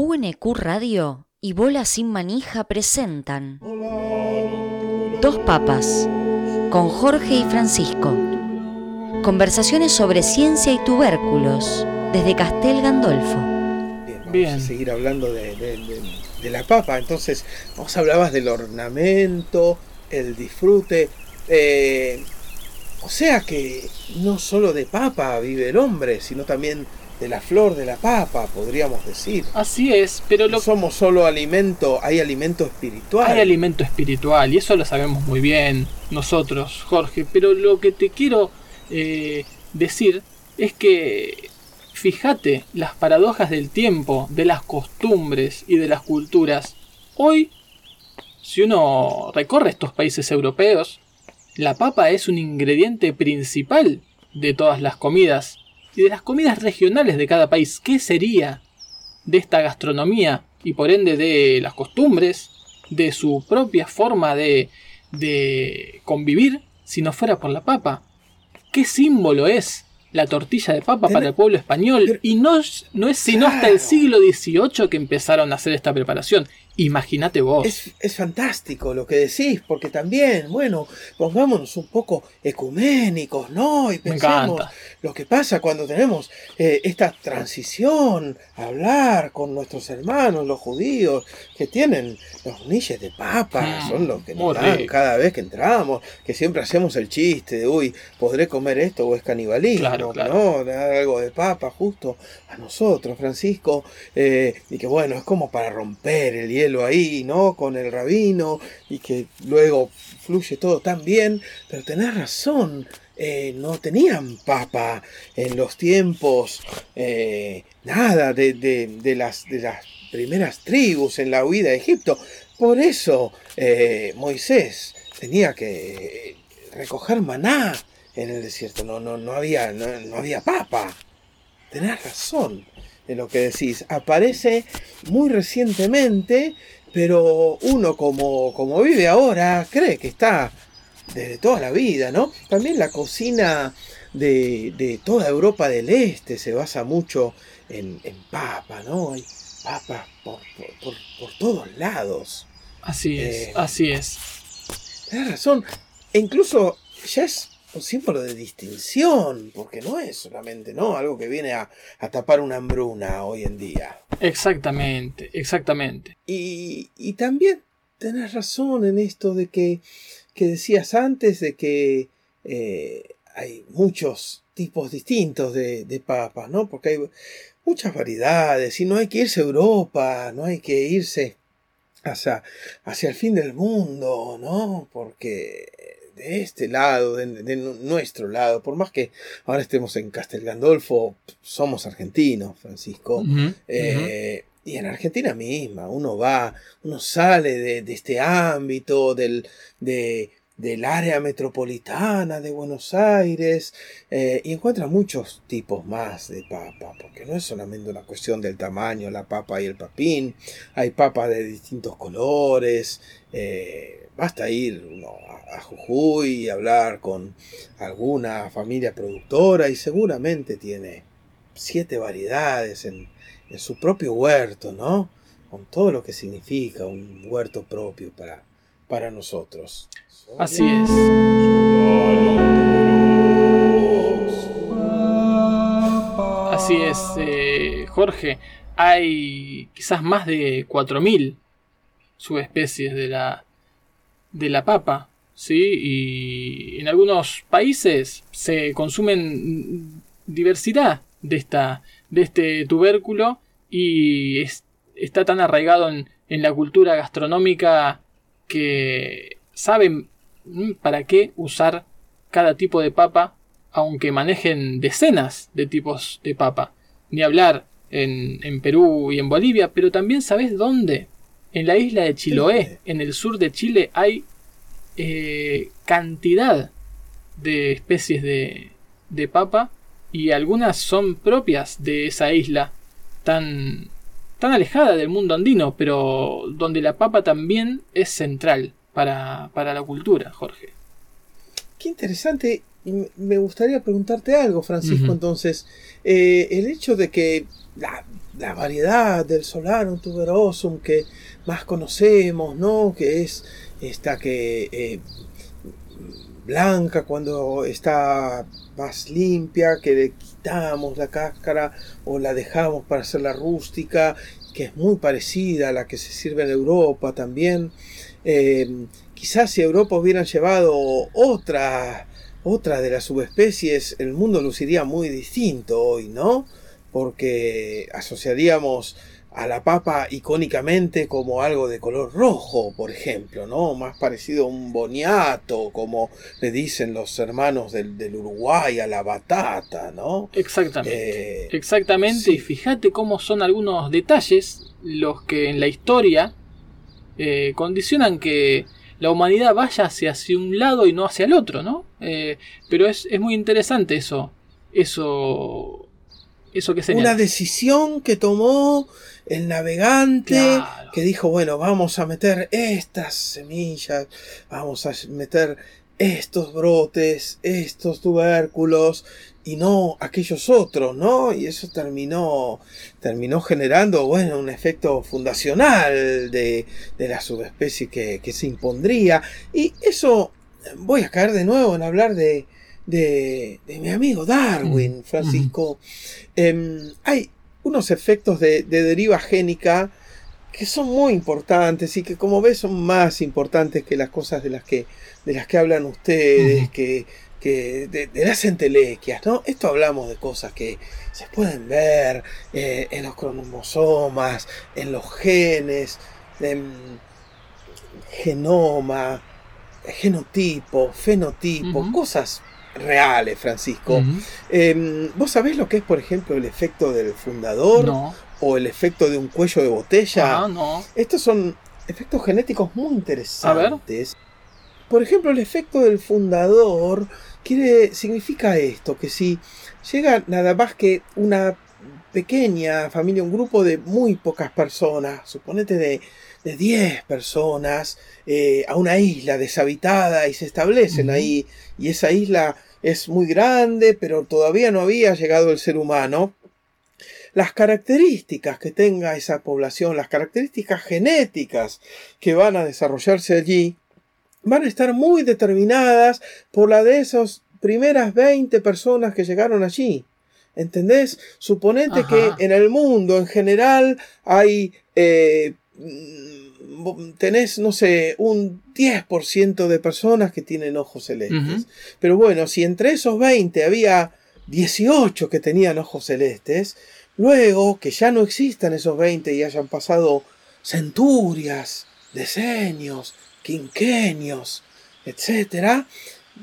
UNQ Radio y Bola Sin Manija presentan Dos Papas con Jorge y Francisco. Conversaciones sobre ciencia y tubérculos desde Castel Gandolfo. Bien, vamos Bien. a seguir hablando de, de- de- de la papa. Entonces, vos hablabas del ornamento, el disfrute. eh, o sea que no solo de papa vive el hombre, sino también de la flor de la papa, podríamos decir. Así es, pero No lo, somos solo alimento, hay alimento espiritual. hay alimento espiritual y eso lo sabemos muy bien nosotros, Jorge. Pero lo que te quiero eh, decir es que fíjate las paradojas del tiempo, de las costumbres y de las culturas. Hoy, si uno recorre estos países europeos, la papa es un ingrediente principal de todas las comidas y de las comidas regionales de cada país. ¿Qué sería de esta gastronomía y por ende de las costumbres, de su propia forma de, de convivir si no fuera por la papa? ¿Qué símbolo es la tortilla de papa para el pueblo español? y no, es- no es sino hasta el siglo XVIII que empezaron a hacer esta preparación. Imagínate vos. Es, es fantástico lo que decís, porque también, bueno, pongámonos un poco ecuménicos, ¿no? Y pensemos lo que pasa cuando tenemos eh, esta transición, hablar con nuestros hermanos, los judíos, que tienen los niches de papa, Mm, son los que nos dan rico. cada vez que entramos, que siempre hacemos el chiste de, uy, ¿podré comer esto o es canibalismo? Claro, claro. ¿no? Dar algo de papa justo a nosotros, Francisco, eh, y que bueno, es como para romper el hielo ahí, ¿no? Con el rabino, y que luego fluye todo tan bien, pero tenés razón, eh, no tenían papa en los tiempos, eh, nada de, de- de las, de las primeras tribus en la huida de Egipto. Por eso eh, Moisés tenía que recoger maná en el desierto, no, no, no, había, no, no había papa. Tenés razón en lo que decís. Aparece muy recientemente, pero uno como, como vive ahora cree que está desde toda la vida, ¿no? También la cocina de, de toda Europa del Este se basa mucho en, en papa, ¿no? Hay papas por, por- por- por todos lados. Así es, Eh, así es. Tienes razón. E incluso ya es un símbolo de distinción, porque no es solamente, ¿no? Algo que viene a, a tapar una hambruna hoy en día. Exactamente, exactamente. Y, y también tenés razón en esto de que, que decías antes, de que eh, hay muchos tipos distintos de, de papas, ¿no? Porque hay muchas variedades y no hay que irse a Europa, no hay que irse hacia, hacia el fin del mundo, ¿no? Porque de este lado, de, de nuestro lado, por más que ahora estemos en Castel Gandolfo, somos argentinos, Francisco. Eh, y en Argentina misma, uno va, uno sale de, de este ámbito, del, de- del área metropolitana de Buenos Aires, eh, y encuentra muchos tipos más de papa, porque no es solamente una cuestión del tamaño, la papa y el papín, hay papas de distintos colores, eh, basta ir uno a, Jujuy y hablar con alguna familia productora y seguramente tiene siete variedades en, en su propio huerto, ¿no? Con todo lo que significa un huerto propio para, para nosotros. Así es. Así es, eh, Jorge. Hay quizás más de 4.000 subespecies de la, de la papa, ¿sí? Y en algunos países se consumen diversidad de, esta, de este tubérculo y es- está tan arraigado en, en la cultura gastronómica que saben mm, para qué usar cada tipo de papa, aunque manejen decenas de tipos de papa. Ni hablar en, en Perú y en Bolivia, pero también sabes dónde. En la isla de Chiloé, en el sur de Chile, hay eh, cantidad de especies de, de papa y algunas son propias de esa isla tan, tan alejada del mundo andino, pero donde la papa también es central para, para la cultura, Jorge. Qué interesante. Y me- gustaría preguntarte algo, Francisco. Entonces, Eh, el hecho de que la la variedad del Solarum tuberosum que más conocemos, ¿no? Que es esta que eh, blanca cuando está más limpia, que le quitamos la cáscara o la dejamos para hacerla rústica, que es muy parecida a la que se sirve en Europa también. Eh, quizás si Europa hubieran llevado otra, otra de las subespecies, el mundo luciría muy distinto hoy, ¿no? Porque asociaríamos a la papa icónicamente como algo de color rojo, por ejemplo, ¿no? Más parecido a un boniato, como le dicen los hermanos del, Uruguay, a la batata, ¿no? Exactamente. Eh, Exactamente, y fíjate cómo son algunos detalles los que en la historia eh, condicionan que la humanidad vaya hacia, hacia, un lado y no hacia el otro, ¿no? Eh, pero es, es muy interesante eso, eso eso que Una decisión que tomó el navegante que dijo, bueno, vamos a meter estas semillas, vamos a meter estos brotes, estos tubérculos y no aquellos otros, ¿no? Y eso terminó, terminó generando, bueno, un efecto fundacional de, la subespecie que, que se impondría. Y eso, voy a caer de nuevo en hablar de, de, mi amigo Darwin, Francisco, em, hay unos efectos de, deriva génica que son muy importantes y que como ves son más importantes que las cosas de las que, de las que hablan ustedes, que, de, las entelequias, ¿no? Esto hablamos de cosas que se pueden ver eh, en los cromosomas, en los genes, en genoma, genotipo, fenotipo, cosas reales, Francisco. Em, ¿Vos sabés lo que es, por ejemplo, el efecto del fundador? O el efecto de un cuello de botella. Ah, no. Estos son efectos genéticos muy interesantes. Por ejemplo, el efecto del fundador quiere, significa esto, que si llega nada más que una pequeña familia, un grupo de muy pocas personas, suponete de, de 10 personas, eh, a una isla deshabitada y se establecen ahí, y esa isla es muy grande, pero todavía no había llegado el ser humano, las características que tenga esa población, las características genéticas que van a desarrollarse allí, van a estar muy determinadas por la de esas primeras 20 personas que llegaron allí. ¿Entendés? Suponete que en el mundo en general hay eh, tenés, no sé, un 10% de personas que tienen ojos celestes. Pero bueno, si entre esos 20 había 18 que tenían ojos celestes, luego que ya no existan esos 20 y hayan pasado centurias, decenios, quinquenios, etcétera,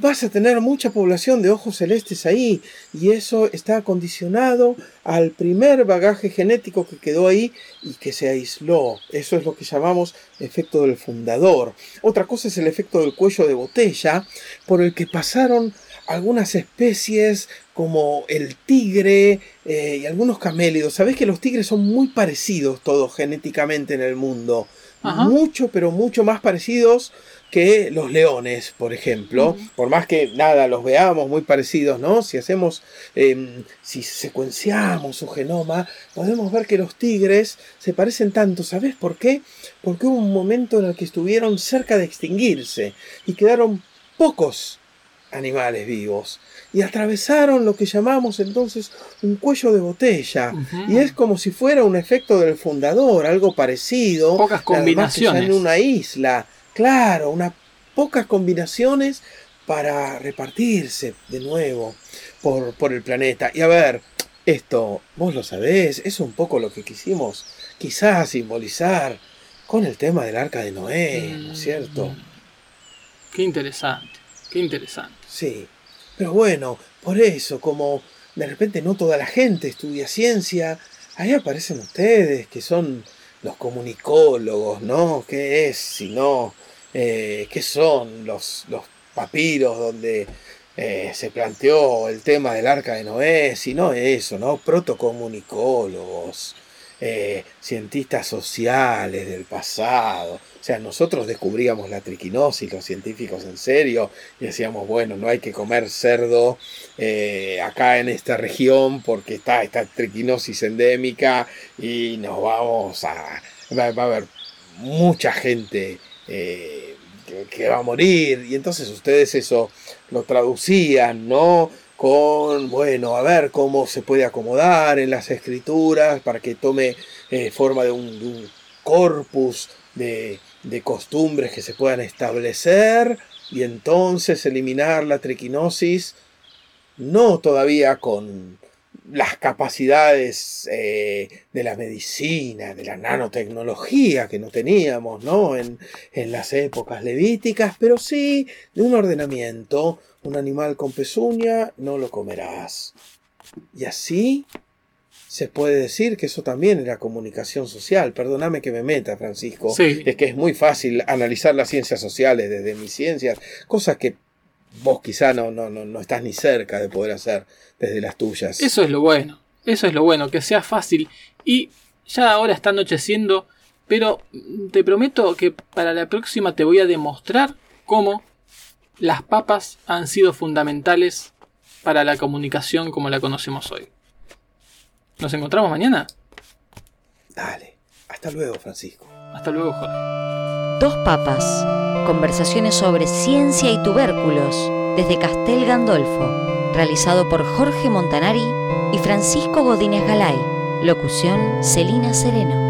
vas a tener mucha población de ojos celestes ahí y eso está condicionado al primer bagaje genético que quedó ahí y que se aisló. Eso es lo que llamamos efecto del fundador. Otra cosa es el efecto del cuello de botella por el que pasaron algunas especies como el tigre eh, y algunos camélidos. Sabés que los tigres son muy parecidos todos genéticamente en el mundo. Mucho, pero mucho más parecidos que los leones, por ejemplo, por más que nada los veamos muy parecidos, ¿no? Si hacemos, em, si secuenciamos su genoma, podemos ver que los tigres se parecen tanto. ¿Sabes por qué? Porque hubo un momento en el que estuvieron cerca de extinguirse y quedaron pocos animales vivos y atravesaron lo que llamamos entonces un cuello de botella y es como si fuera un efecto del fundador algo parecido pocas combinaciones en una isla Claro, unas pocas combinaciones para repartirse de nuevo por, por, el planeta. Y a ver, esto, vos lo sabés, es un poco lo que quisimos quizás simbolizar con el tema del arca de Noé, ¿no es cierto? Mm. Qué interesante, qué interesante. Sí, pero bueno, por eso, como de repente no toda la gente estudia ciencia, ahí aparecen ustedes que son los comunicólogos, ¿no? ¿Qué es si no eh, qué son los, los papiros donde eh, se planteó el tema del arca de Noé, sino eso, ¿no? Protocomunicólogos. eh, cientistas sociales del pasado. O sea, nosotros descubríamos la triquinosis, los científicos en serio, y decíamos, bueno, no hay que comer cerdo eh, acá en esta región porque está esta triquinosis endémica y nos vamos a... Va, a haber mucha gente eh, que, va a morir. Y entonces ustedes eso lo traducían, ¿no? Con, bueno, a ver cómo se puede acomodar en las escrituras para que tome eh, forma de un, corpus de, de costumbres que se puedan establecer y entonces eliminar la triquinosis, no todavía con las capacidades eh, de la medicina, de la nanotecnología que no teníamos ¿no? En, en, las épocas levíticas, pero sí de un ordenamiento. Un animal con pezuña no lo comerás. Y así se puede decir que eso también era comunicación social. Perdóname que me meta, Francisco. Es que es muy fácil analizar las ciencias sociales desde mis ciencias, cosas que vos quizá no, no, no, no estás ni cerca de poder hacer desde las tuyas. Eso es lo bueno, eso es lo bueno, que sea fácil. Y ya ahora está anocheciendo, pero te prometo que para la próxima te voy a demostrar cómo las papas han sido fundamentales para la comunicación como la conocemos hoy. ¿Nos encontramos mañana? Dale. Hasta luego, Francisco. Hasta luego, Jorge. Dos papas. Conversaciones sobre ciencia y tubérculos desde Castel Gandolfo. Realizado por Jorge Montanari y Francisco Godínez Galay. Locución Celina Sereno.